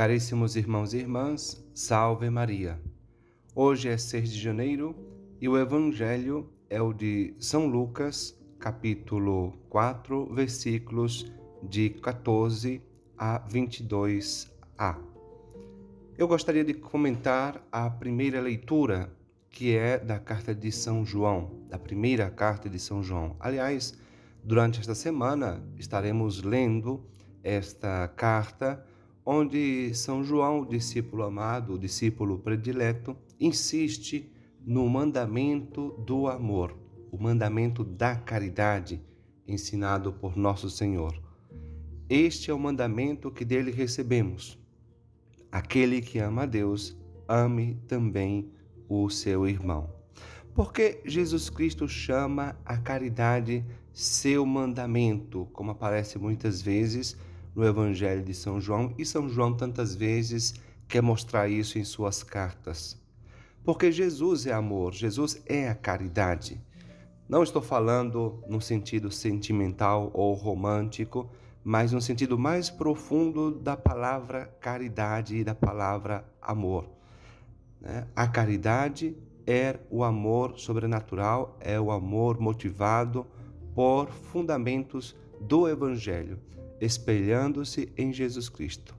Caríssimos irmãos e irmãs, salve Maria. Hoje é 6 de janeiro e o Evangelho é o de São Lucas, capítulo 4, versículos de 14 a 22a. Eu gostaria de comentar a primeira leitura, que é da carta de São João, da primeira carta de São João. Aliás, durante esta semana estaremos lendo esta carta onde São João, o discípulo amado, o discípulo predileto, insiste no mandamento do amor, o mandamento da caridade ensinado por nosso Senhor. Este é o mandamento que dele recebemos. Aquele que ama a Deus, ame também o seu irmão. Porque Jesus Cristo chama a caridade seu mandamento, como aparece muitas vezes no Evangelho de São João, e São João tantas vezes quer mostrar isso em suas cartas. Porque Jesus é amor, Jesus é a caridade. Não estou falando no sentido sentimental ou romântico, mas no sentido mais profundo da palavra caridade e da palavra amor. Né? A caridade é o amor sobrenatural, é o amor motivado por fundamentos do Evangelho espelhando-se em Jesus Cristo.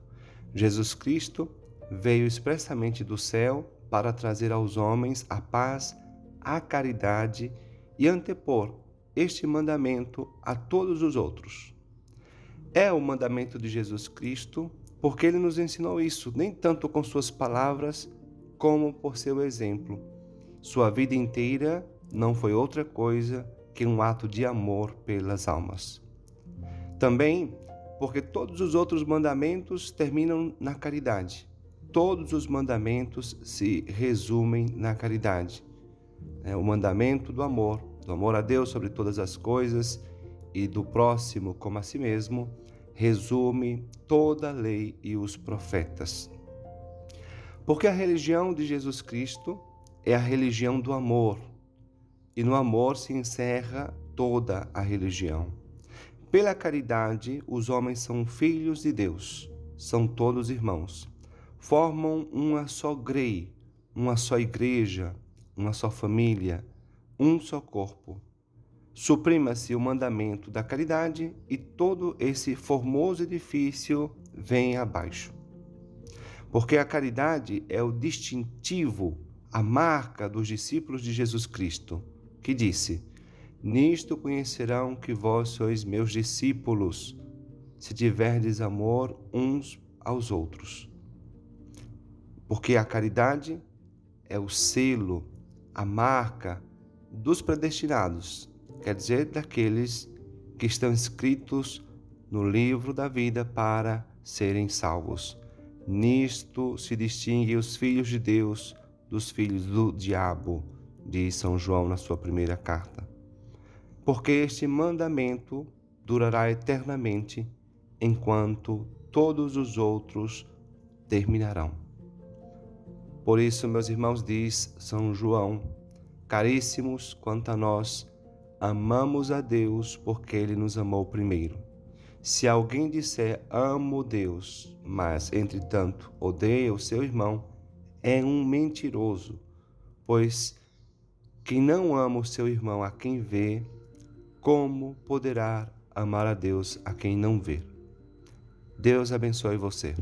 Jesus Cristo veio expressamente do céu para trazer aos homens a paz, a caridade e antepor este mandamento a todos os outros. É o mandamento de Jesus Cristo porque ele nos ensinou isso, nem tanto com suas palavras, como por seu exemplo. Sua vida inteira não foi outra coisa que um ato de amor pelas almas. Também porque todos os outros mandamentos terminam na caridade. Todos os mandamentos se resumem na caridade. É o mandamento do amor, do amor a Deus sobre todas as coisas e do próximo como a si mesmo, resume toda a lei e os profetas. Porque a religião de Jesus Cristo é a religião do amor, e no amor se encerra toda a religião. Pela caridade, os homens são filhos de Deus, são todos irmãos. Formam uma só grei, uma só igreja, uma só família, um só corpo. Suprima-se o mandamento da caridade e todo esse formoso edifício vem abaixo. Porque a caridade é o distintivo, a marca dos discípulos de Jesus Cristo, que disse: Nisto conhecerão que vós sois meus discípulos, se tiverdes amor uns aos outros. Porque a caridade é o selo, a marca dos predestinados, quer dizer, daqueles que estão escritos no livro da vida para serem salvos. Nisto se distinguem os filhos de Deus dos filhos do diabo, diz São João na sua primeira carta porque este mandamento durará eternamente enquanto todos os outros terminarão. Por isso, meus irmãos, diz São João, caríssimos quanto a nós, amamos a Deus porque Ele nos amou primeiro. Se alguém disser amo Deus, mas entretanto odeia o seu irmão, é um mentiroso, pois quem não ama o seu irmão a quem vê, como poderá amar a Deus a quem não vê? Deus abençoe você.